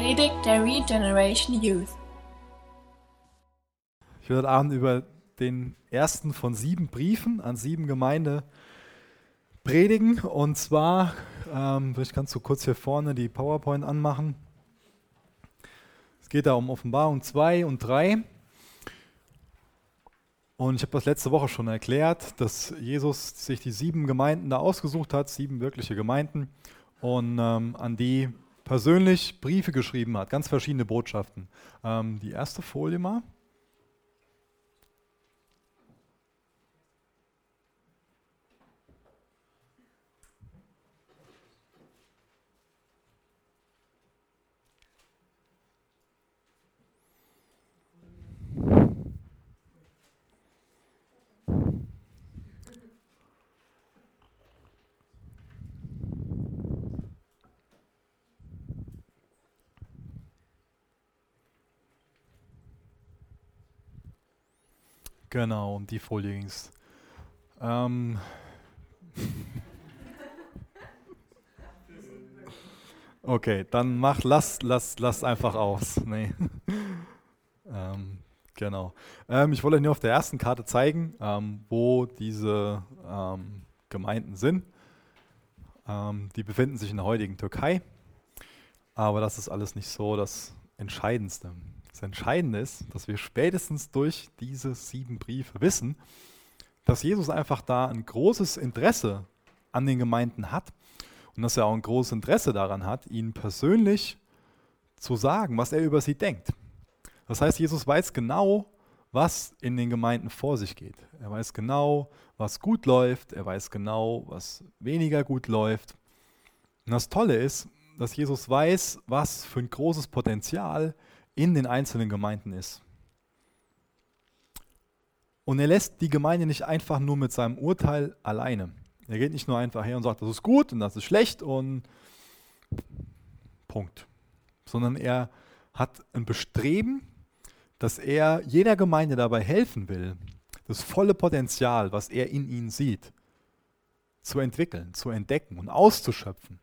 Predigt der Regeneration Youth. Ich will heute Abend über den ersten von sieben Briefen an sieben Gemeinde predigen. Und zwar, ähm, ich kannst du kurz hier vorne die PowerPoint anmachen. Es geht da um Offenbarung 2 und 3. Und ich habe das letzte Woche schon erklärt, dass Jesus sich die sieben Gemeinden da ausgesucht hat, sieben wirkliche Gemeinden, und ähm, an die persönlich Briefe geschrieben hat, ganz verschiedene Botschaften. Ähm, die erste Folie mal. Genau, um die Folie ging es. Ähm. okay, dann mach, lass, lass, lass einfach aus. Nee. ähm, genau. Ähm, ich wollte euch nur auf der ersten Karte zeigen, ähm, wo diese ähm, Gemeinden sind. Ähm, die befinden sich in der heutigen Türkei. Aber das ist alles nicht so das Entscheidendste. Das Entscheidende ist, dass wir spätestens durch diese sieben Briefe wissen, dass Jesus einfach da ein großes Interesse an den Gemeinden hat und dass er auch ein großes Interesse daran hat, ihnen persönlich zu sagen, was er über sie denkt. Das heißt, Jesus weiß genau, was in den Gemeinden vor sich geht. Er weiß genau, was gut läuft, er weiß genau, was weniger gut läuft. Und das Tolle ist, dass Jesus weiß, was für ein großes Potenzial in den einzelnen Gemeinden ist. Und er lässt die Gemeinde nicht einfach nur mit seinem Urteil alleine. Er geht nicht nur einfach her und sagt, das ist gut und das ist schlecht und Punkt. Sondern er hat ein Bestreben, dass er jeder Gemeinde dabei helfen will, das volle Potenzial, was er in ihnen sieht, zu entwickeln, zu entdecken und auszuschöpfen.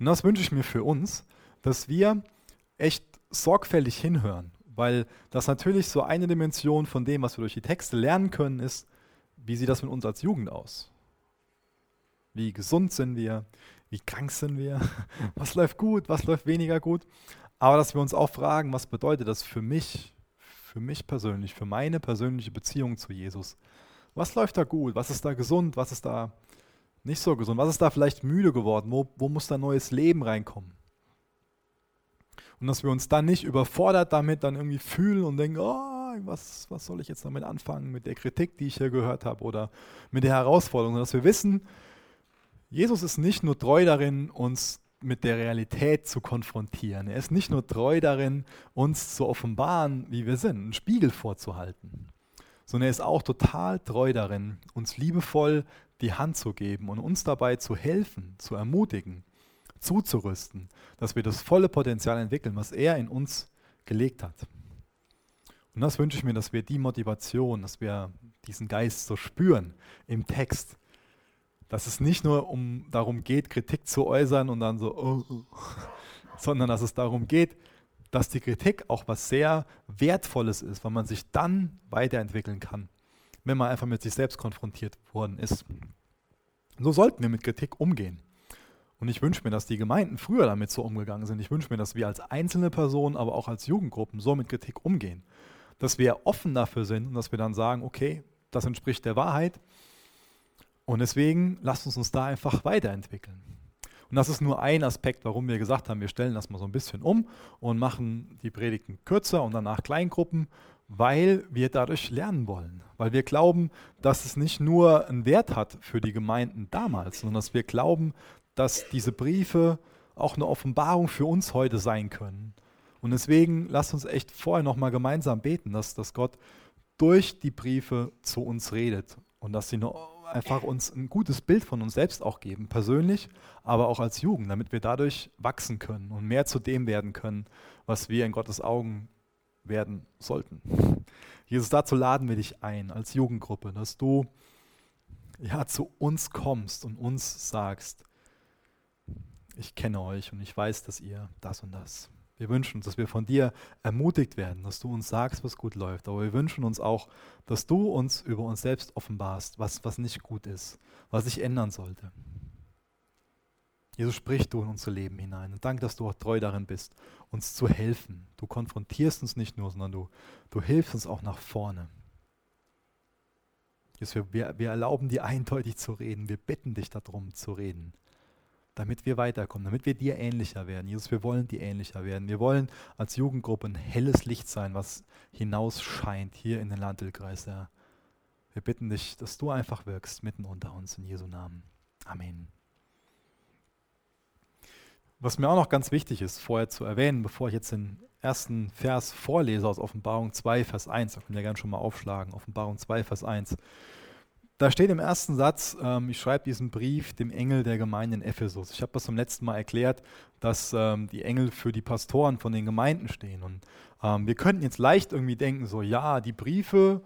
Und das wünsche ich mir für uns, dass wir echt sorgfältig hinhören, weil das natürlich so eine Dimension von dem, was wir durch die Texte lernen können, ist, wie sieht das mit uns als Jugend aus? Wie gesund sind wir? Wie krank sind wir? Was läuft gut? Was läuft weniger gut? Aber dass wir uns auch fragen, was bedeutet das für mich, für mich persönlich, für meine persönliche Beziehung zu Jesus? Was läuft da gut? Was ist da gesund? Was ist da nicht so gesund? Was ist da vielleicht müde geworden? Wo, wo muss da neues Leben reinkommen? Und dass wir uns dann nicht überfordert damit dann irgendwie fühlen und denken, oh, was, was soll ich jetzt damit anfangen mit der Kritik, die ich hier gehört habe oder mit der Herausforderung, dass wir wissen, Jesus ist nicht nur treu darin, uns mit der Realität zu konfrontieren. Er ist nicht nur treu darin, uns zu offenbaren, wie wir sind, einen Spiegel vorzuhalten, sondern er ist auch total treu darin, uns liebevoll die Hand zu geben und uns dabei zu helfen, zu ermutigen, zuzurüsten, dass wir das volle Potenzial entwickeln, was er in uns gelegt hat. Und das wünsche ich mir, dass wir die Motivation, dass wir diesen Geist so spüren im Text, dass es nicht nur um darum geht, Kritik zu äußern und dann so, oh, oh, sondern dass es darum geht, dass die Kritik auch was sehr Wertvolles ist, weil man sich dann weiterentwickeln kann, wenn man einfach mit sich selbst konfrontiert worden ist. So sollten wir mit Kritik umgehen. Und ich wünsche mir, dass die Gemeinden früher damit so umgegangen sind. Ich wünsche mir, dass wir als einzelne Personen, aber auch als Jugendgruppen so mit Kritik umgehen. Dass wir offen dafür sind und dass wir dann sagen, okay, das entspricht der Wahrheit. Und deswegen lasst uns uns da einfach weiterentwickeln. Und das ist nur ein Aspekt, warum wir gesagt haben, wir stellen das mal so ein bisschen um und machen die Predigten kürzer und danach Kleingruppen, weil wir dadurch lernen wollen. Weil wir glauben, dass es nicht nur einen Wert hat für die Gemeinden damals, sondern dass wir glauben, dass diese Briefe auch eine Offenbarung für uns heute sein können. Und deswegen lasst uns echt vorher nochmal gemeinsam beten, dass, dass Gott durch die Briefe zu uns redet und dass sie einfach uns ein gutes Bild von uns selbst auch geben, persönlich, aber auch als Jugend, damit wir dadurch wachsen können und mehr zu dem werden können, was wir in Gottes Augen werden sollten. Jesus, dazu laden wir dich ein als Jugendgruppe, dass du ja zu uns kommst und uns sagst, ich kenne euch und ich weiß, dass ihr das und das. Wir wünschen uns, dass wir von dir ermutigt werden, dass du uns sagst, was gut läuft. Aber wir wünschen uns auch, dass du uns über uns selbst offenbarst, was, was nicht gut ist, was sich ändern sollte. Jesus, sprich du in unser Leben hinein. Und danke, dass du auch treu darin bist, uns zu helfen. Du konfrontierst uns nicht nur, sondern du, du hilfst uns auch nach vorne. Jesus, wir, wir, wir erlauben dir eindeutig zu reden. Wir bitten dich darum zu reden, damit wir weiterkommen, damit wir dir ähnlicher werden. Jesus, wir wollen dir ähnlicher werden. Wir wollen als Jugendgruppe ein helles Licht sein, was hinausscheint hier in den Landilkreis, Herr. Wir bitten dich, dass du einfach wirkst mitten unter uns in Jesu Namen. Amen. Was mir auch noch ganz wichtig ist, vorher zu erwähnen, bevor ich jetzt den ersten Vers vorlese aus Offenbarung 2, Vers 1, da können wir gerne schon mal aufschlagen, Offenbarung 2, Vers 1. Da steht im ersten Satz, ähm, ich schreibe diesen Brief dem Engel der Gemeinde in Ephesus. Ich habe das zum letzten Mal erklärt, dass ähm, die Engel für die Pastoren von den Gemeinden stehen. Und ähm, wir könnten jetzt leicht irgendwie denken, so ja, die Briefe,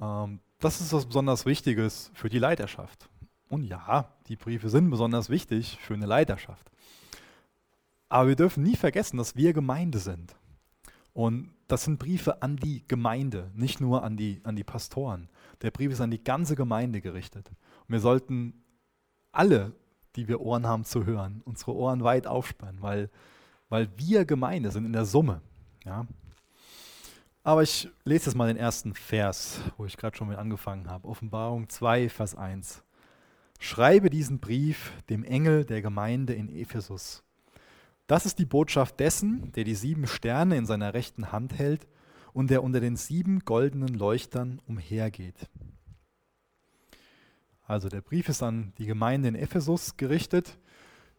ähm, das ist was besonders Wichtiges für die Leiterschaft. Und ja, die Briefe sind besonders wichtig für eine Leiterschaft. Aber wir dürfen nie vergessen, dass wir Gemeinde sind. Und das sind Briefe an die Gemeinde, nicht nur an die, an die Pastoren. Der Brief ist an die ganze Gemeinde gerichtet. Und wir sollten alle, die wir Ohren haben zu hören, unsere Ohren weit aufspannen, weil, weil wir Gemeinde sind in der Summe. Ja? Aber ich lese jetzt mal den ersten Vers, wo ich gerade schon mit angefangen habe. Offenbarung 2, Vers 1. Schreibe diesen Brief dem Engel der Gemeinde in Ephesus das ist die Botschaft dessen, der die sieben Sterne in seiner rechten Hand hält und der unter den sieben goldenen Leuchtern umhergeht. Also der Brief ist an die Gemeinde in Ephesus gerichtet.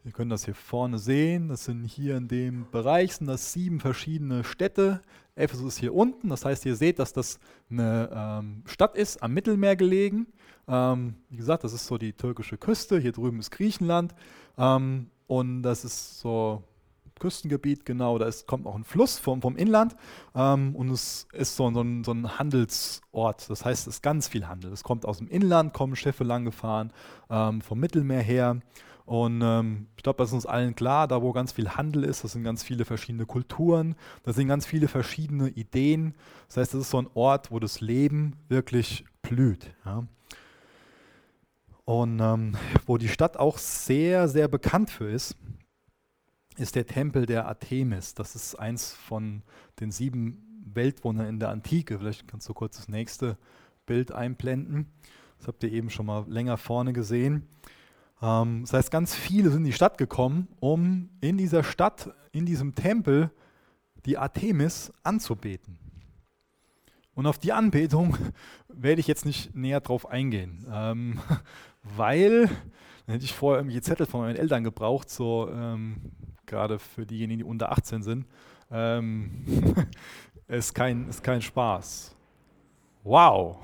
Wir können das hier vorne sehen. Das sind hier in dem Bereich sind das sieben verschiedene Städte. Ephesus ist hier unten. Das heißt, ihr seht, dass das eine ähm, Stadt ist, am Mittelmeer gelegen. Ähm, wie gesagt, das ist so die türkische Küste. Hier drüben ist Griechenland. Ähm, und das ist so Küstengebiet, genau, da ist, kommt auch ein Fluss vom, vom Inland ähm, und es ist so, so, ein, so, ein, Handelsort. Das heißt, es ist ganz viel Handel. Es kommt aus dem Inland, kommen Schiffe lang gefahren, ähm, vom Mittelmeer her. Und ähm, ich glaube, das ist uns allen klar, da wo ganz viel Handel ist, das sind ganz viele verschiedene Kulturen, das sind ganz viele verschiedene Ideen. Das heißt, das ist so ein Ort, wo das Leben wirklich blüht. Ja. Und ähm, wo die Stadt auch sehr, sehr bekannt für ist ist der Tempel der Artemis. Das ist eins von den sieben Weltwundern in der Antike. Vielleicht kannst du kurz das nächste Bild einblenden. Das habt ihr eben schon mal länger vorne gesehen. Ähm, das heißt, ganz viele sind in die Stadt gekommen, um in dieser Stadt, in diesem Tempel, die Artemis anzubeten. Und auf die Anbetung werde ich jetzt nicht näher drauf eingehen, ähm, weil dann hätte ich vorher irgendwie Zettel von meinen Eltern gebraucht, so ähm, gerade für diejenigen, die unter 18 sind, ähm, ist, kein, ist kein Spaß. Wow!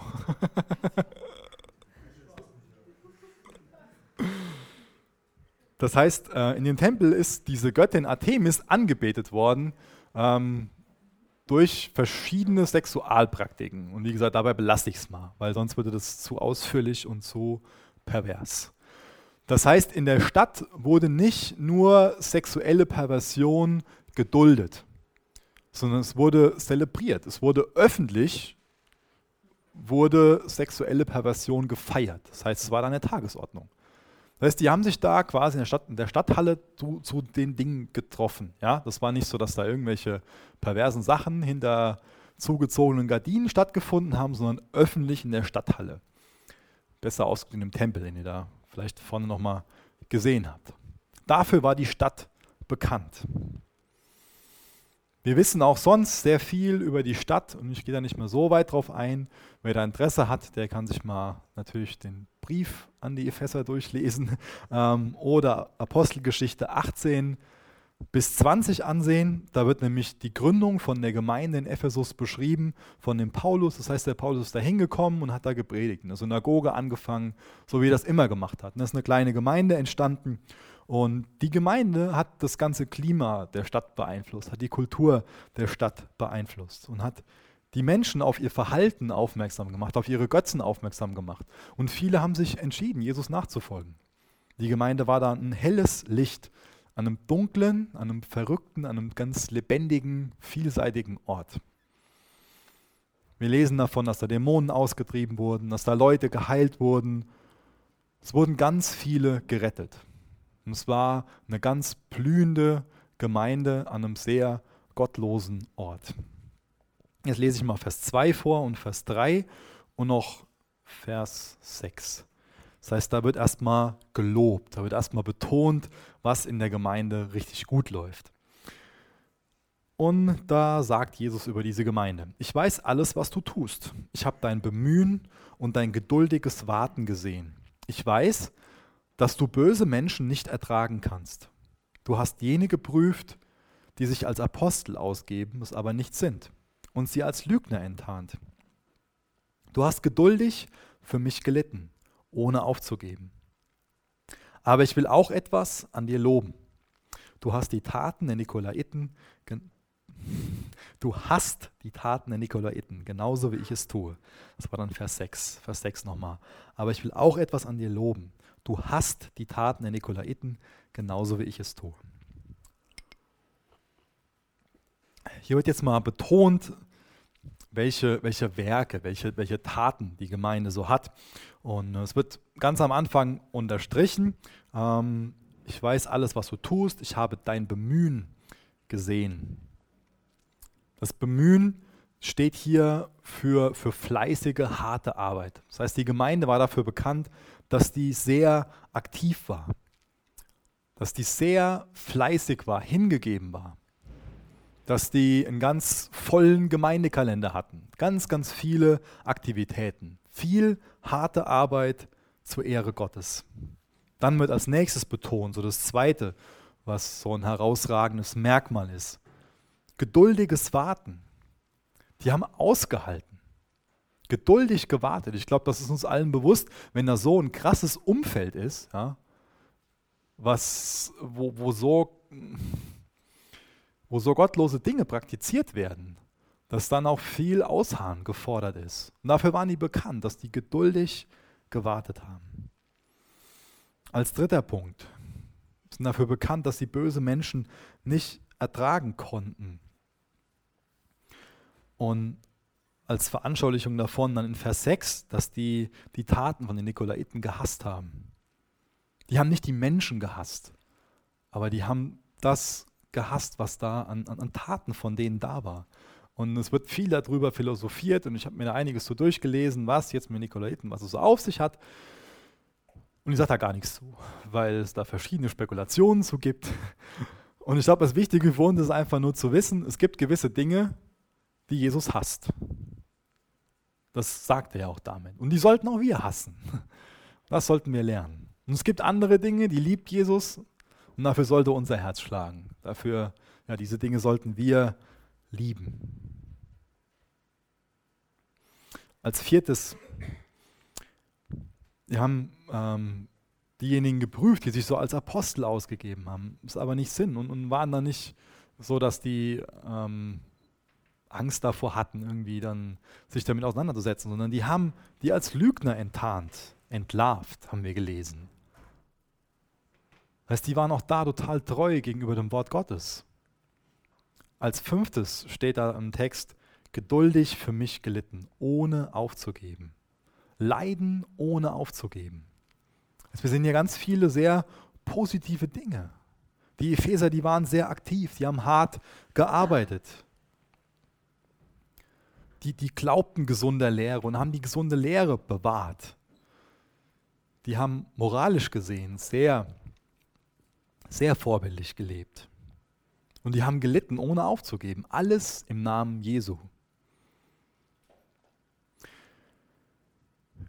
Das heißt, äh, in dem Tempel ist diese Göttin Artemis angebetet worden ähm, durch verschiedene Sexualpraktiken. Und wie gesagt, dabei belasse ich es mal, weil sonst würde das zu ausführlich und zu pervers. Das heißt, in der Stadt wurde nicht nur sexuelle Perversion geduldet, sondern es wurde zelebriert. Es wurde öffentlich, wurde sexuelle Perversion gefeiert. Das heißt, es war da eine Tagesordnung. Das heißt, die haben sich da quasi in der, Stadt, in der Stadthalle zu, zu, den Dingen getroffen. Ja? Das war nicht so, dass da irgendwelche perversen Sachen hinter zugezogenen Gardinen stattgefunden haben, sondern öffentlich in der Stadthalle. Besser ausgedrückt im Tempel, den ihr da vielleicht vorne nochmal gesehen habt. Dafür war die Stadt bekannt. Wir wissen auch sonst sehr viel über die Stadt und ich gehe da nicht mehr so weit drauf ein. Wer da Interesse hat, der kann sich mal natürlich den Brief an die Epheser durchlesen ähm, oder Apostelgeschichte 18 bis 20 ansehen. Da wird nämlich die Gründung von der Gemeinde in Ephesus beschrieben von dem Paulus. Das heißt, der Paulus ist da hingekommen und hat da gepredigt, in der Synagoge angefangen, so wie er das immer gemacht hat. Da ist eine kleine Gemeinde entstanden. Und die Gemeinde hat das ganze Klima der Stadt beeinflusst, hat die Kultur der Stadt beeinflusst und hat die Menschen auf ihr Verhalten aufmerksam gemacht, auf ihre Götzen aufmerksam gemacht. Und viele haben sich entschieden, Jesus nachzufolgen. Die Gemeinde war da ein helles Licht an einem dunklen, an einem verrückten, an einem ganz lebendigen, vielseitigen Ort. Wir lesen davon, dass da Dämonen ausgetrieben wurden, dass da Leute geheilt wurden. Es wurden ganz viele gerettet. Und es war eine ganz blühende Gemeinde an einem sehr gottlosen Ort. Jetzt lese ich mal Vers 2 vor und Vers 3 und noch Vers 6. Das heißt, da wird erstmal gelobt, da wird erstmal betont, was in der Gemeinde richtig gut läuft. Und da sagt Jesus über diese Gemeinde, ich weiß alles, was du tust. Ich habe dein Bemühen und dein geduldiges Warten gesehen. Ich weiß, dass du böse Menschen nicht ertragen kannst. Du hast jene geprüft, die sich als Apostel ausgeben, es aber nicht sind, und sie als Lügner enttarnt. Du hast geduldig für mich gelitten, ohne aufzugeben. Aber ich will auch etwas an dir loben. Du hast die Taten der Nikolaiten, du hast die Taten der Nikolaiten, genauso wie ich es tue. Das war dann Vers 6, Vers 6 nochmal. Aber ich will auch etwas an dir loben. Du hast die Taten der Nikolaiten, genauso wie ich es tue. Hier wird jetzt mal betont, welche, welche Werke, welche, welche Taten die Gemeinde so hat. Und es wird ganz am Anfang unterstrichen, ähm, ich weiß alles, was du tust, ich habe dein Bemühen gesehen. Das Bemühen steht hier für, für fleißige, harte Arbeit. Das heißt, die Gemeinde war dafür bekannt, dass die sehr aktiv war, dass die sehr fleißig war, hingegeben war dass die einen ganz vollen Gemeindekalender hatten. Ganz, ganz viele Aktivitäten. Viel harte Arbeit zur Ehre Gottes. Dann wird als nächstes betont, so das Zweite, was so ein herausragendes Merkmal ist. Geduldiges Warten. Die haben ausgehalten. Geduldig gewartet. Ich glaube, das ist uns allen bewusst, wenn da so ein krasses Umfeld ist, ja, was, wo, wo so wo so gottlose Dinge praktiziert werden, dass dann auch viel Ausharren gefordert ist. Und dafür waren die bekannt, dass die geduldig gewartet haben. Als dritter Punkt sind dafür bekannt, dass sie böse Menschen nicht ertragen konnten. Und als Veranschaulichung davon dann in Vers 6, dass die die Taten von den Nikolaiten gehasst haben. Die haben nicht die Menschen gehasst, aber die haben das gehasst, was da an, an, an Taten von denen da war. Und es wird viel darüber philosophiert und ich habe mir da einiges so durchgelesen, was jetzt mit Nikolaiten, was es so auf sich hat. Und ich sage da gar nichts zu, weil es da verschiedene Spekulationen zu gibt. Und ich glaube, das Wichtige für uns ist einfach nur zu wissen, es gibt gewisse Dinge, die Jesus hasst. Das sagt er ja auch damit. Und die sollten auch wir hassen. Das sollten wir lernen. Und es gibt andere Dinge, die liebt Jesus und dafür sollte unser Herz schlagen. Dafür, ja, diese Dinge sollten wir lieben. Als viertes, wir haben ähm, diejenigen geprüft, die sich so als Apostel ausgegeben haben, es aber nicht sind und, und, waren dann nicht so, dass die ähm, Angst davor hatten, irgendwie dann sich damit auseinanderzusetzen, sondern die haben die als Lügner enttarnt, entlarvt, haben wir gelesen. Das heißt, die waren auch da total treu gegenüber dem Wort Gottes. Als fünftes steht da im Text, geduldig für mich gelitten, ohne aufzugeben. Leiden, ohne aufzugeben. Also wir sehen hier ganz viele sehr positive Dinge. Die Epheser, die waren sehr aktiv, die haben hart gearbeitet. Die, die glaubten gesunder Lehre und haben die gesunde Lehre bewahrt. Die haben moralisch gesehen sehr sehr vorbildlich gelebt. Und die haben gelitten, ohne aufzugeben. Alles im Namen Jesu.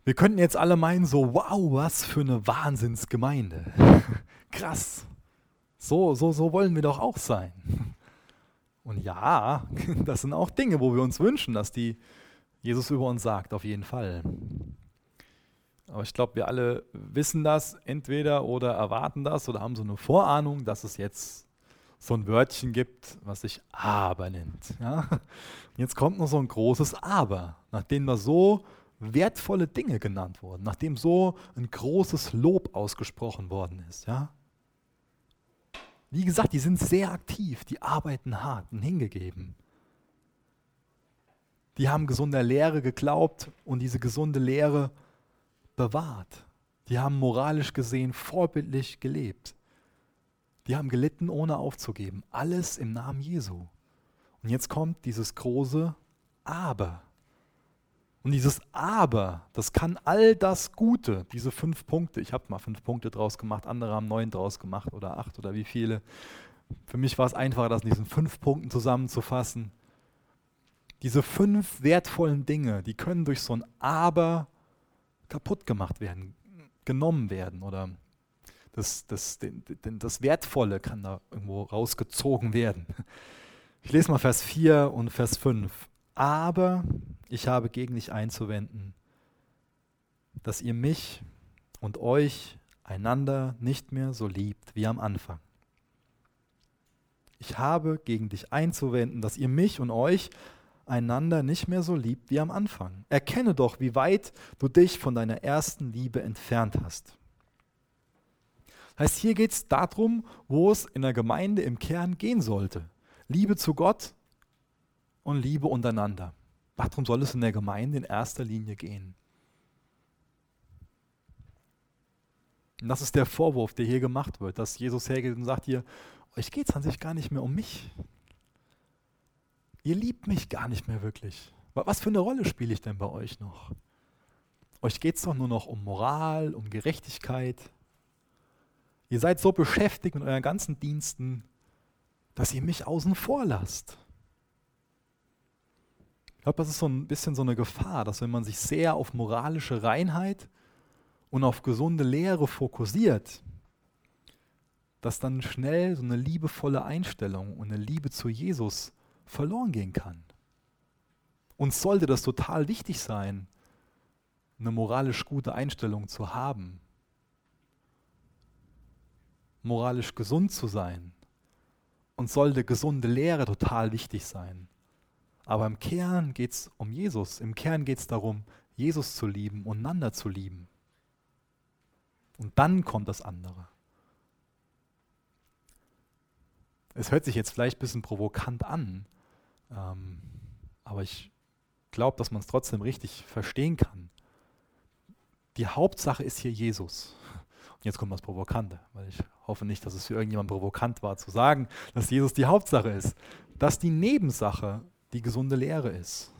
Wir könnten jetzt alle meinen, so, wow, was für eine Wahnsinnsgemeinde. Krass. So, so, so wollen wir doch auch sein. Und ja, das sind auch Dinge, wo wir uns wünschen, dass die Jesus über uns sagt, auf jeden Fall. Aber ich glaube, wir alle wissen das entweder oder erwarten das oder haben so eine Vorahnung, dass es jetzt so ein Wörtchen gibt, was sich aber nennt. Ja? Jetzt kommt noch so ein großes Aber, nachdem da so wertvolle Dinge genannt wurden, nachdem so ein großes Lob ausgesprochen worden ist. Ja? Wie gesagt, die sind sehr aktiv, die arbeiten hart und hingegeben. Die haben gesunder Lehre geglaubt und diese gesunde Lehre bewahrt. Die haben moralisch gesehen vorbildlich gelebt. Die haben gelitten, ohne aufzugeben. Alles im Namen Jesu. Und jetzt kommt dieses große Aber. Und dieses Aber, das kann all das Gute, diese fünf Punkte, ich habe mal fünf Punkte draus gemacht, andere haben neun draus gemacht oder acht oder wie viele. Für mich war es einfacher, das in diesen fünf Punkten zusammenzufassen. Diese fünf wertvollen Dinge, die können durch so ein Aber kaputt gemacht werden, genommen werden oder das, das, das Wertvolle kann da irgendwo rausgezogen werden. Ich lese mal Vers 4 und Vers 5. Aber ich habe gegen dich einzuwenden, dass ihr mich und euch einander nicht mehr so liebt wie am Anfang. Ich habe gegen dich einzuwenden, dass ihr mich und euch einander nicht mehr so liebt wie am Anfang. Erkenne doch, wie weit du dich von deiner ersten Liebe entfernt hast. Das heißt, hier geht es darum, wo es in der Gemeinde im Kern gehen sollte. Liebe zu Gott und Liebe untereinander. Darum soll es in der Gemeinde in erster Linie gehen. Und das ist der Vorwurf, der hier gemacht wird, dass Jesus hergeht und sagt hier, euch geht es an sich gar nicht mehr um mich. Ihr liebt mich gar nicht mehr wirklich. Was für eine Rolle spiele ich denn bei euch noch? Euch geht es doch nur noch um Moral, um Gerechtigkeit. Ihr seid so beschäftigt mit euren ganzen Diensten, dass ihr mich außen vor lasst. Ich glaube, das ist so ein bisschen so eine Gefahr, dass wenn man sich sehr auf moralische Reinheit und auf gesunde Lehre fokussiert, dass dann schnell so eine liebevolle Einstellung und eine Liebe zu Jesus verloren gehen kann. Uns sollte das total wichtig sein, eine moralisch gute Einstellung zu haben, moralisch gesund zu sein, und sollte gesunde Lehre total wichtig sein. Aber im Kern geht es um Jesus. Im Kern geht es darum, Jesus zu lieben und einander zu lieben. Und dann kommt das andere. Es hört sich jetzt vielleicht ein bisschen provokant an, ähm, aber ich glaube, dass man es trotzdem richtig verstehen kann. Die Hauptsache ist hier Jesus. Und jetzt kommt das Provokante, weil ich hoffe nicht, dass es für irgendjemand provokant war zu sagen, dass Jesus die Hauptsache ist. Dass die Nebensache die gesunde Lehre ist.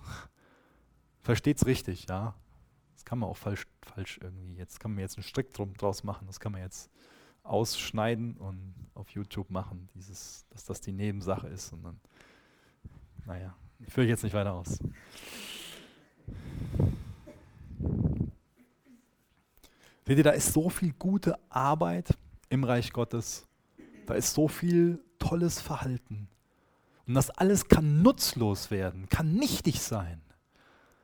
Versteht's richtig, ja. Das kann man auch falsch, falsch irgendwie, jetzt kann man jetzt einen Strick drum, draus machen, das kann man jetzt ausschneiden und auf YouTube machen, dieses, dass das die Nebensache ist. Und dann, naja, führe ich jetzt nicht weiter aus. Seht ihr, da ist so viel gute Arbeit im Reich Gottes. Da ist so viel tolles Verhalten. Und das alles kann nutzlos werden, kann nichtig sein,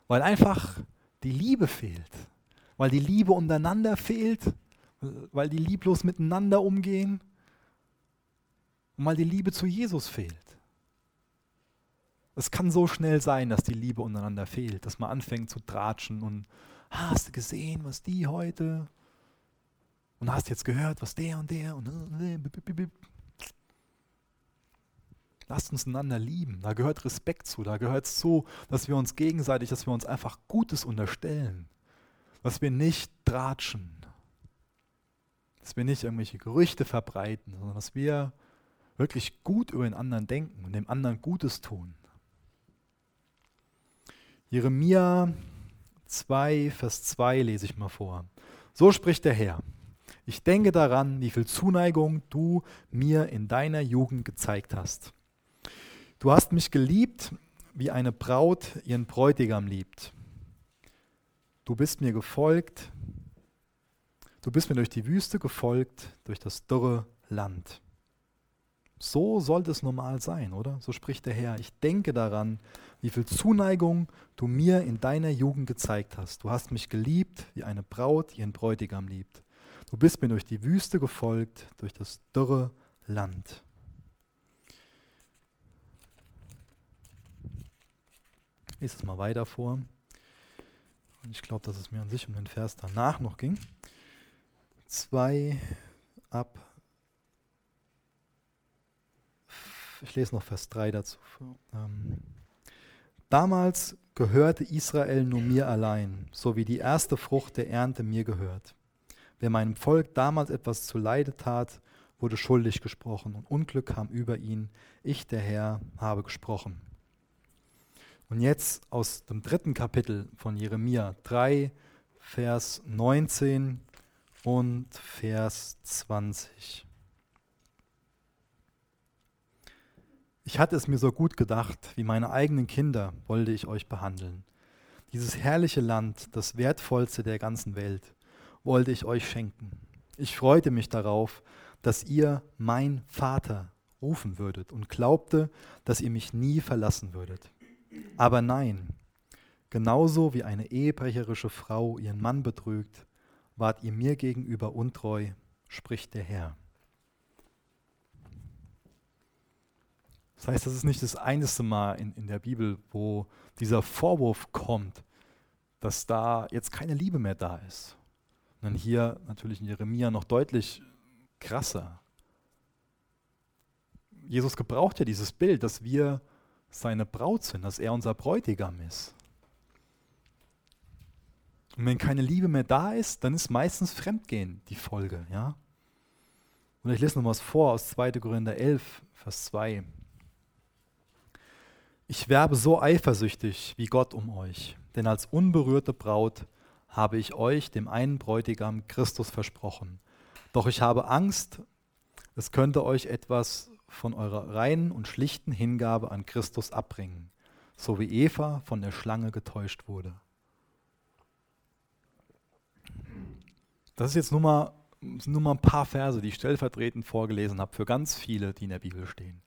weil einfach die Liebe fehlt, weil die Liebe untereinander fehlt, weil die lieblos miteinander umgehen und weil die Liebe zu Jesus fehlt. Es kann so schnell sein, dass die Liebe untereinander fehlt, dass man anfängt zu tratschen und hast du gesehen, was die heute und hast jetzt gehört, was der und der und äh, Lasst uns einander lieben. Da gehört Respekt zu. Da gehört es zu, dass wir uns gegenseitig, dass wir uns einfach Gutes unterstellen. Dass wir nicht tratschen. Dass wir nicht irgendwelche Gerüchte verbreiten, sondern dass wir wirklich gut über den anderen denken und dem anderen Gutes tun. Jeremia 2, Vers 2 lese ich mal vor. So spricht der Herr. Ich denke daran, wie viel Zuneigung du mir in deiner Jugend gezeigt hast. Du hast mich geliebt, wie eine Braut ihren Bräutigam liebt. Du bist mir gefolgt, du bist mir durch die Wüste gefolgt, durch das dürre Land. So sollte es normal sein, oder? So spricht der Herr. Ich denke daran, wie viel Zuneigung du mir in deiner Jugend gezeigt hast. Du hast mich geliebt, wie eine Braut ihren Bräutigam liebt. Du bist mir durch die Wüste gefolgt, durch das dürre Land. Ich lese es mal weiter vor. Ich glaube, dass es mir an sich um den Vers danach noch ging. Zwei ab ich lese noch Vers 3 dazu. Ähm, Damals gehörte Israel nur mir allein, so wie die erste Frucht der Ernte mir gehört. Wer meinem Volk damals etwas zu Leide tat, wurde schuldig gesprochen und Unglück kam über ihn. Ich, der Herr, habe gesprochen. Und jetzt aus dem dritten Kapitel von Jeremia 3, Vers 19 und Vers 20. Ich hatte es mir so gut gedacht, wie meine eigenen Kinder wollte ich euch behandeln. Dieses herrliche Land, das wertvollste der ganzen Welt, wollte ich euch schenken. Ich freute mich darauf, dass ihr mein Vater rufen würdet und glaubte, dass ihr mich nie verlassen würdet. Aber nein, genauso wie eine ehebrecherische Frau ihren Mann betrügt, wart ihr mir gegenüber untreu, spricht der Herr. Das heißt, das ist nicht das einzige Mal in, in der Bibel, wo dieser Vorwurf kommt, dass da jetzt keine Liebe mehr da ist. Und dann hier natürlich in Jeremia noch deutlich krasser. Jesus gebraucht ja dieses Bild, dass wir seine Braut sind, dass er unser Bräutigam ist. Und wenn keine Liebe mehr da ist, dann ist meistens Fremdgehen die Folge. Ja? Und ich lese noch was vor aus 2. Korinther 11, Vers 2. Ich werbe so eifersüchtig wie Gott um euch, denn als unberührte Braut habe ich euch, dem einen Bräutigam, Christus versprochen. Doch ich habe Angst, es könnte euch etwas von eurer reinen und schlichten Hingabe an Christus abbringen, so wie Eva von der Schlange getäuscht wurde. Das ist jetzt nur mal, nur mal ein paar Verse, die ich stellvertretend vorgelesen habe für ganz viele, die in der Bibel stehen.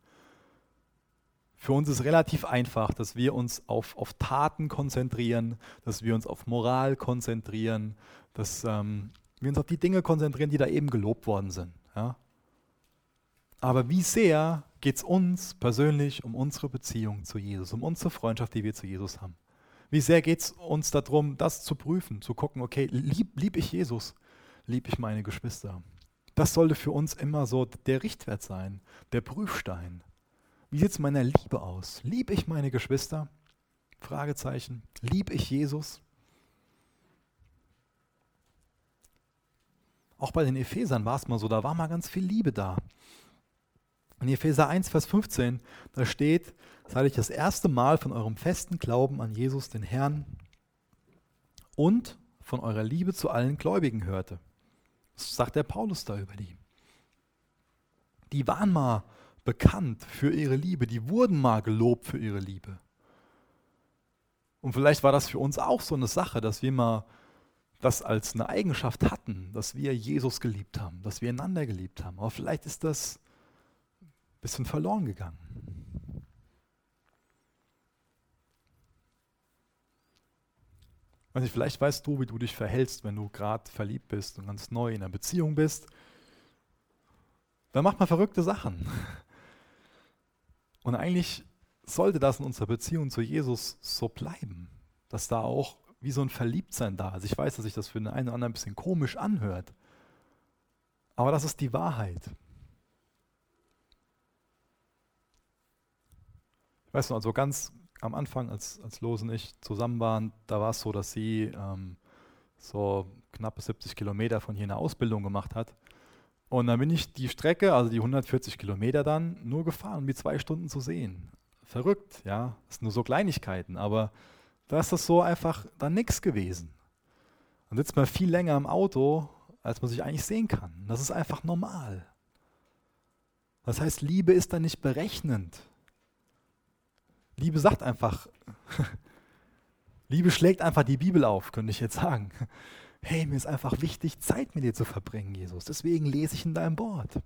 Für uns ist relativ einfach, dass wir uns auf, auf Taten konzentrieren, dass wir uns auf Moral konzentrieren, dass ähm, wir uns auf die Dinge konzentrieren, die da eben gelobt worden sind. Ja? Aber wie sehr geht es uns persönlich um unsere Beziehung zu Jesus, um unsere Freundschaft, die wir zu Jesus haben? Wie sehr geht es uns darum, das zu prüfen, zu gucken, okay, lieb, lieb ich Jesus, lieb ich meine Geschwister? Das sollte für uns immer so der Richtwert sein, der Prüfstein. Wie sieht es meiner Liebe aus? Liebe ich meine Geschwister? Fragezeichen. Liebe ich Jesus? Auch bei den Ephesern war es mal so, da war mal ganz viel Liebe da. In Epheser 1, Vers 15, da steht, seit ich das erste Mal von eurem festen Glauben an Jesus, den Herrn, und von eurer Liebe zu allen Gläubigen hörte. Das sagt der Paulus da über die. Die waren mal bekannt für ihre Liebe, die wurden mal gelobt für ihre Liebe. Und vielleicht war das für uns auch so eine Sache, dass wir mal das als eine Eigenschaft hatten, dass wir Jesus geliebt haben, dass wir einander geliebt haben. Aber vielleicht ist das ein bisschen verloren gegangen. Also vielleicht weißt du, wie du dich verhältst, wenn du gerade verliebt bist und ganz neu in einer Beziehung bist. Dann macht man verrückte Sachen. Und eigentlich sollte das in unserer Beziehung zu Jesus so bleiben, dass da auch wie so ein Verliebtsein da ist. Ich weiß, dass sich das für den einen oder anderen ein bisschen komisch anhört, aber das ist die Wahrheit. Ich weiß noch, also ganz am Anfang, als, als Los und ich zusammen waren, da war es so, dass sie ähm, so knappe 70 Kilometer von hier eine Ausbildung gemacht hat. Und dann bin ich die Strecke, also die 140 Kilometer dann, nur gefahren, um die zwei Stunden zu sehen. Verrückt, ja. Das sind nur so Kleinigkeiten, aber da ist das so einfach dann nichts gewesen. Dann sitzt man viel länger im Auto, als man sich eigentlich sehen kann. Das ist einfach normal. Das heißt, Liebe ist dann nicht berechnend. Liebe sagt einfach, Liebe schlägt einfach die Bibel auf, könnte ich jetzt sagen hey, mir ist einfach wichtig, Zeit mit dir zu verbringen, Jesus. Deswegen lese ich in deinem Wort.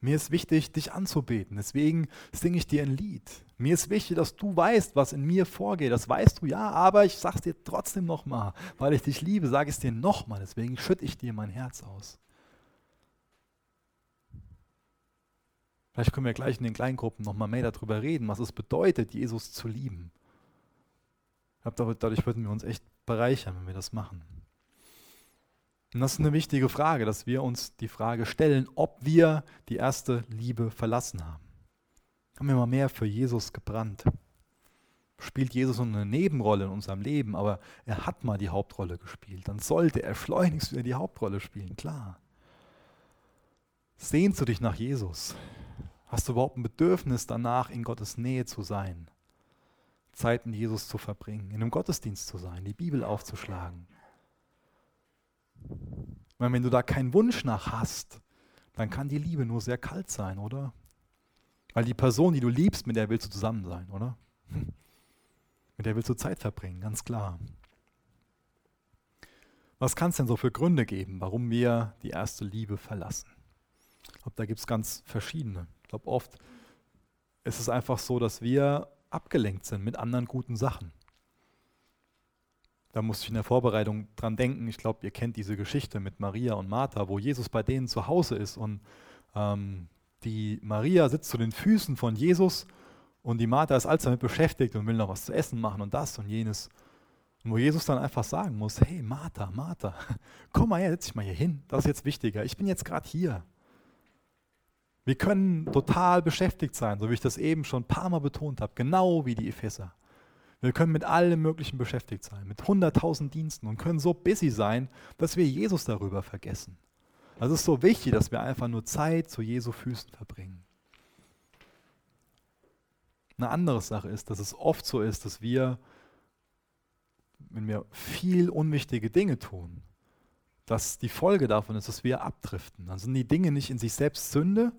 Mir ist wichtig, dich anzubeten. Deswegen singe ich dir ein Lied. Mir ist wichtig, dass du weißt, was in mir vorgeht. Das weißt du ja, aber ich sage es dir trotzdem nochmal. Weil ich dich liebe, sage es dir nochmal. Deswegen schütte ich dir mein Herz aus. Vielleicht können wir gleich in den Kleingruppen nochmal mehr darüber reden, was es bedeutet, Jesus zu lieben. Ich glaube, dadurch würden wir uns echt bereichern, wenn wir das machen. Und das ist eine wichtige Frage, dass wir uns die Frage stellen, ob wir die erste Liebe verlassen haben. Haben wir mal mehr für Jesus gebrannt? Spielt Jesus nur eine Nebenrolle in unserem Leben, aber er hat mal die Hauptrolle gespielt. Dann sollte er schleunigst wieder die Hauptrolle spielen, klar. Sehnst du dich nach Jesus? Hast du überhaupt ein Bedürfnis danach, in Gottes Nähe zu sein? Zeit mit Jesus zu verbringen, in einem Gottesdienst zu sein, die Bibel aufzuschlagen. Weil wenn du da keinen Wunsch nach hast, dann kann die Liebe nur sehr kalt sein, oder? Weil die Person, die du liebst, mit der willst du zusammen sein, oder? Mit der willst du Zeit verbringen, ganz klar. Was kann es denn so für Gründe geben, warum wir die erste Liebe verlassen? Ich glaube, da gibt es ganz verschiedene. Ich glaube, oft ist es einfach so, dass wir abgelenkt sind mit anderen guten Sachen. Da musste ich in der Vorbereitung dran denken. Ich glaube, ihr kennt diese Geschichte mit Maria und Martha, wo Jesus bei denen zu Hause ist und ähm, die Maria sitzt zu den Füßen von Jesus und die Martha ist alles damit beschäftigt und will noch was zu essen machen und das und jenes. Und wo Jesus dann einfach sagen muss, hey Martha, Martha, komm mal her, setz dich mal hier hin, das ist jetzt wichtiger, ich bin jetzt gerade hier. Wir können total beschäftigt sein, so wie ich das eben schon ein paar Mal betont habe, genau wie die Epheser. Wir können mit allem Möglichen beschäftigt sein, mit hunderttausend Diensten und können so busy sein, dass wir Jesus darüber vergessen. Also es ist so wichtig, dass wir einfach nur Zeit zu Jesu Füßen verbringen. Eine andere Sache ist, dass es oft so ist, dass wir, wenn wir viel unwichtige Dinge tun, dass die Folge davon ist, dass wir abdriften. Dann sind die Dinge nicht in sich selbst Sünde,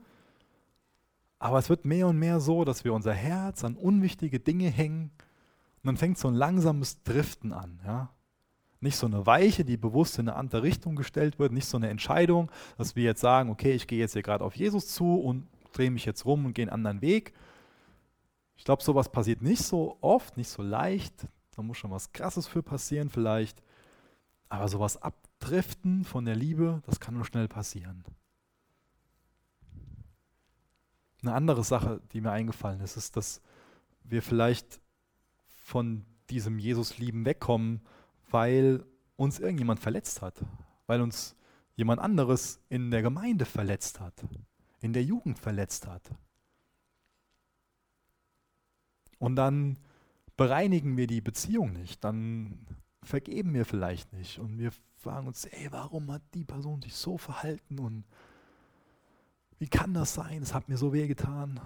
aber es wird mehr und mehr so, dass wir unser Herz an unwichtige Dinge hängen und dann fängt so ein langsames Driften an. Ja? Nicht so eine Weiche, die bewusst in eine andere Richtung gestellt wird, nicht so eine Entscheidung, dass wir jetzt sagen, okay, ich gehe jetzt hier gerade auf Jesus zu und drehe mich jetzt rum und gehe einen anderen Weg. Ich glaube, sowas passiert nicht so oft, nicht so leicht. Da muss schon was Krasses für passieren vielleicht. Aber sowas abdriften von der Liebe, das kann nur schnell passieren. Eine andere Sache, die mir eingefallen ist, ist, dass wir vielleicht von diesem Jesus-Lieben wegkommen, weil uns irgendjemand verletzt hat, weil uns jemand anderes in der Gemeinde verletzt hat, in der Jugend verletzt hat. Und dann bereinigen wir die Beziehung nicht, dann vergeben wir vielleicht nicht und wir fragen uns, ey, warum hat die Person sich so verhalten und wie kann das sein? Es hat mir so weh getan.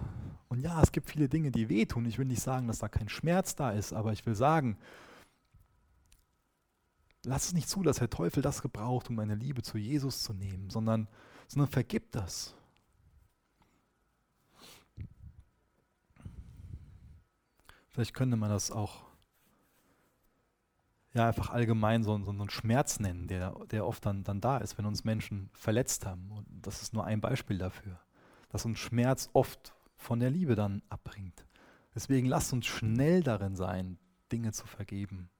Und ja, es gibt viele Dinge, die wehtun. Ich will nicht sagen, dass da kein Schmerz da ist, aber ich will sagen, lass es nicht zu, dass der Teufel das gebraucht, um meine Liebe zu Jesus zu nehmen, sondern, sondern vergib das. Vielleicht könnte man das auch ja, einfach allgemein so, so einen Schmerz nennen, der, der oft dann, dann da ist, wenn uns Menschen verletzt haben. Und das ist nur ein Beispiel dafür, dass uns Schmerz oft von der Liebe dann abbringt. Deswegen lasst uns schnell darin sein, Dinge zu vergeben.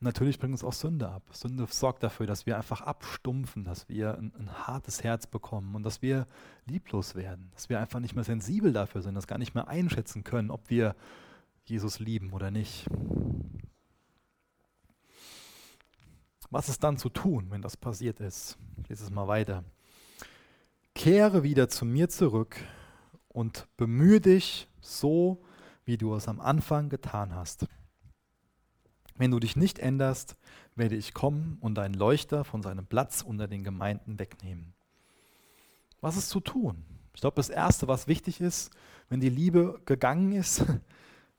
Natürlich bringt uns auch Sünde ab. Sünde sorgt dafür, dass wir einfach abstumpfen, dass wir ein, ein, hartes Herz bekommen und dass wir lieblos werden, dass wir einfach nicht mehr sensibel dafür sind, das gar nicht mehr einschätzen können, ob wir Jesus lieben oder nicht. Was ist dann zu tun, wenn das passiert ist? Ich lese es mal weiter. Kehre wieder zu mir zurück und bemühe dich so, wie du es am Anfang getan hast. Wenn du dich nicht änderst, werde ich kommen und deinen Leuchter von seinem Platz unter den Gemeinden wegnehmen. Was ist zu tun? Ich glaube, das Erste, was wichtig ist, wenn die Liebe gegangen ist,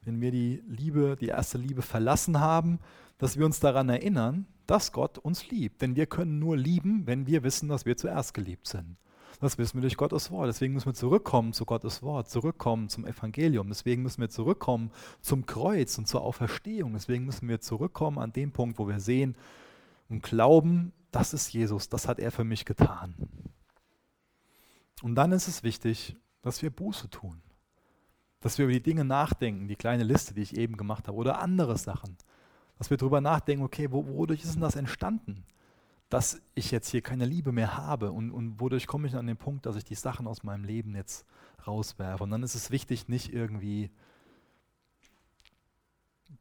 wenn wir die Liebe, die erste Liebe verlassen haben, dass wir uns daran erinnern, dass Gott uns liebt. Denn wir können nur lieben, wenn wir wissen, dass wir zuerst geliebt sind. Das wissen wir durch Gottes Wort. Deswegen müssen wir zurückkommen zu Gottes Wort, zurückkommen zum Evangelium. Deswegen müssen wir zurückkommen zum Kreuz und zur Auferstehung. Deswegen müssen wir zurückkommen an den Punkt, wo wir sehen und glauben, das ist Jesus, das hat er für mich getan. Und dann ist es wichtig, dass wir Buße tun. Dass wir über die Dinge nachdenken, die kleine Liste, die ich eben gemacht habe, oder andere Sachen. Dass wir darüber nachdenken, okay, wodurch ist denn das entstanden? Dass ich jetzt hier keine Liebe mehr habe und, und wodurch komme ich an den Punkt, dass ich die Sachen aus meinem Leben jetzt rauswerfe. Und dann ist es wichtig, nicht irgendwie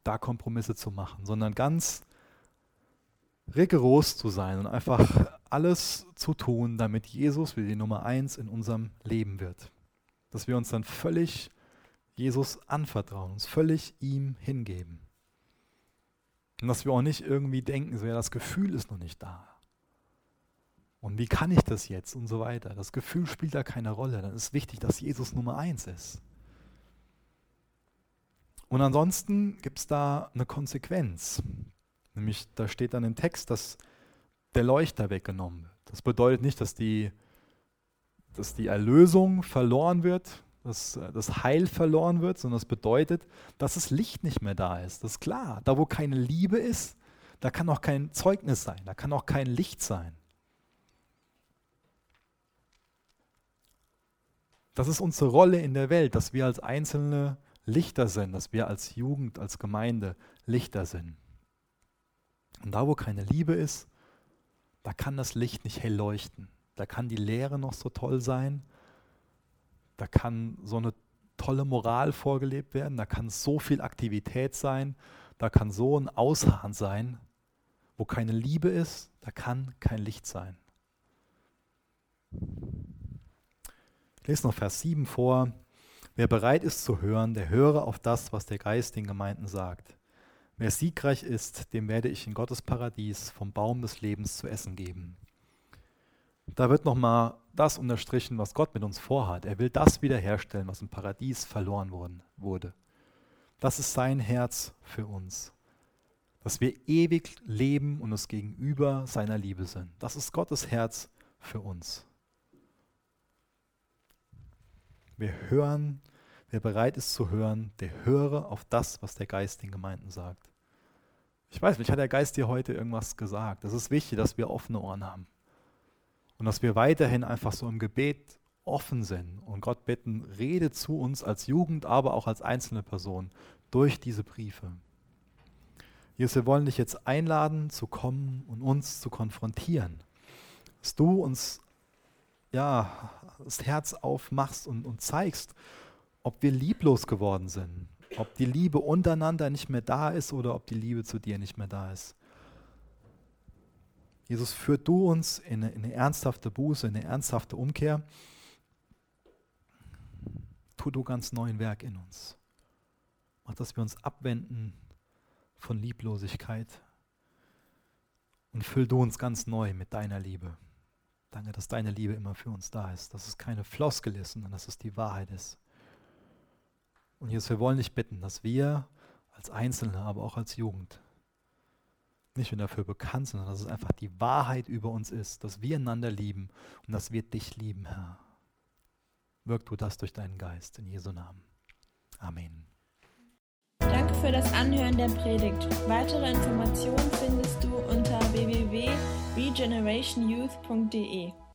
da Kompromisse zu machen, sondern ganz rigoros zu sein und einfach alles zu tun, damit Jesus wie die Nummer eins in unserem Leben wird. Dass wir uns dann völlig Jesus anvertrauen, uns völlig ihm hingeben. Und dass wir auch nicht irgendwie denken, so ja, das Gefühl ist noch nicht da. Und wie kann ich das jetzt und so weiter. Das Gefühl spielt da keine Rolle. Dann ist wichtig, dass Jesus Nummer eins ist. Und ansonsten gibt es da eine Konsequenz. Nämlich, da steht dann im Text, dass der Leuchter weggenommen wird. Das bedeutet nicht, dass die, dass die Erlösung verloren wird, dass das Heil verloren wird, sondern das bedeutet, dass das Licht nicht mehr da ist. Das ist klar. Da, wo keine Liebe ist, da kann auch kein Zeugnis sein, da kann auch kein Licht sein. Das ist unsere Rolle in der Welt, dass wir als Einzelne Lichter sind, dass wir als Jugend, als Gemeinde Lichter sind. Und da, wo keine Liebe ist, da kann das Licht nicht hell leuchten. Da kann die Lehre noch so toll sein. Da kann so eine tolle Moral vorgelebt werden. Da kann so viel Aktivität sein. Da kann so ein Ausharren sein. Wo keine Liebe ist, da kann kein Licht sein. Ich lese noch Vers 7 vor. Wer bereit ist zu hören, der höre auf das, was der Geist den Gemeinden sagt. Wer siegreich ist, dem werde ich in Gottes Paradies vom Baum des Lebens zu essen geben. Da wird nochmal das unterstrichen, was Gott mit uns vorhat. Er will das wiederherstellen, was im Paradies verloren worden, wurde. Das ist sein Herz für uns. Dass wir ewig leben und es gegenüber seiner Liebe sind. Das ist Gottes Herz für uns. Wir hören Wer bereit ist zu hören, der höre auf das, was der Geist den Gemeinden sagt. Ich weiß nicht, hat der Geist dir heute irgendwas gesagt? Es ist wichtig, dass wir offene Ohren haben. Und dass wir weiterhin einfach so im Gebet offen sind und Gott bitten, rede zu uns als Jugend, aber auch als einzelne Person durch diese Briefe. Jesus, wir wollen dich jetzt einladen, zu kommen und uns zu konfrontieren. Dass du uns ja, das Herz aufmachst und, und zeigst, ob wir lieblos geworden sind, ob die Liebe untereinander nicht mehr da ist oder ob die Liebe zu dir nicht mehr da ist. Jesus, führt du uns in eine, in eine ernsthafte Buße, in eine ernsthafte Umkehr. Tu du ganz neuen Werk in uns. Mach, dass wir uns abwenden von Lieblosigkeit und füll du uns ganz neu mit deiner Liebe. Danke, dass deine Liebe immer für uns da ist, dass es keine Floskel ist, sondern dass es die Wahrheit ist. Und Jesus, wir wollen dich bitten, dass wir als Einzelne, aber auch als Jugend nicht nur dafür bekannt sondern dass es einfach die Wahrheit über uns ist, dass wir einander lieben und dass wir dich lieben, Herr. Wirk du das durch deinen Geist in Jesu Namen. Amen. Danke für das Anhören der Predigt. Weitere Informationen findest du unter www.regenerationyouth.de.